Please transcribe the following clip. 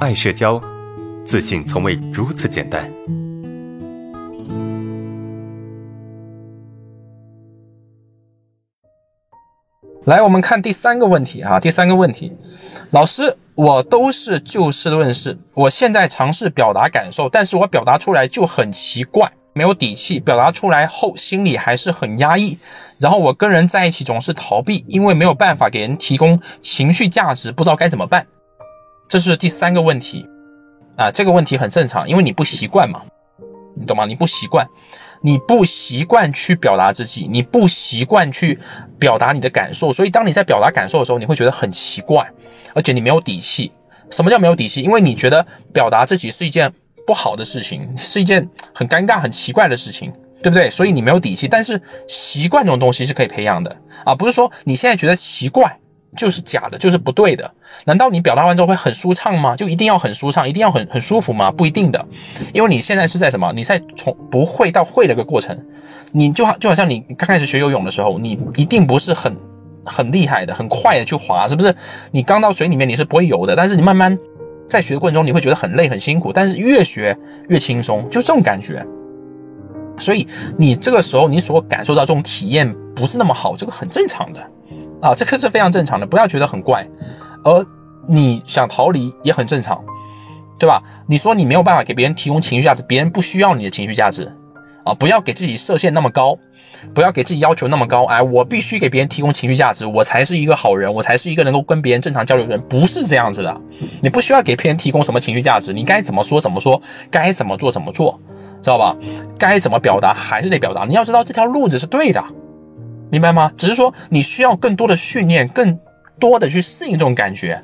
爱社交，自信从未如此简单。来，我们看第三个问题啊，第三个问题，老师，我都是就事论事，我现在尝试表达感受，但是我表达出来就很奇怪，没有底气，表达出来后心里还是很压抑，然后我跟人在一起总是逃避，因为没有办法给人提供情绪价值，不知道该怎么办。这是第三个问题啊，这个问题很正常，因为你不习惯嘛，你懂吗？你不习惯，你不习惯去表达自己，你不习惯去表达你的感受，所以当你在表达感受的时候，你会觉得很奇怪，而且你没有底气。什么叫没有底气？因为你觉得表达自己是一件不好的事情，是一件很尴尬、很奇怪的事情，对不对？所以你没有底气。但是习惯这种东西是可以培养的啊，不是说你现在觉得奇怪。就是假的，就是不对的。难道你表达完之后会很舒畅吗？就一定要很舒畅，一定要很很舒服吗？不一定的，因为你现在是在什么？你在从不会到会的一个过程。你就好就好像你刚开始学游泳的时候，你一定不是很很厉害的，很快的去滑，是不是？你刚到水里面你是不会游的，但是你慢慢在学的过程中，你会觉得很累很辛苦，但是越学越轻松，就这种感觉。所以你这个时候你所感受到这种体验不是那么好，这个很正常的。啊，这个是非常正常的，不要觉得很怪，而你想逃离也很正常，对吧？你说你没有办法给别人提供情绪价值，别人不需要你的情绪价值，啊，不要给自己设限那么高，不要给自己要求那么高，哎，我必须给别人提供情绪价值，我才是一个好人，我才是一个能够跟别人正常交流的人，不是这样子的，你不需要给别人提供什么情绪价值，你该怎么说怎么说，该怎么做怎么做，知道吧？该怎么表达还是得表达，你要知道这条路子是对的。明白吗？只是说你需要更多的训练，更多的去适应这种感觉，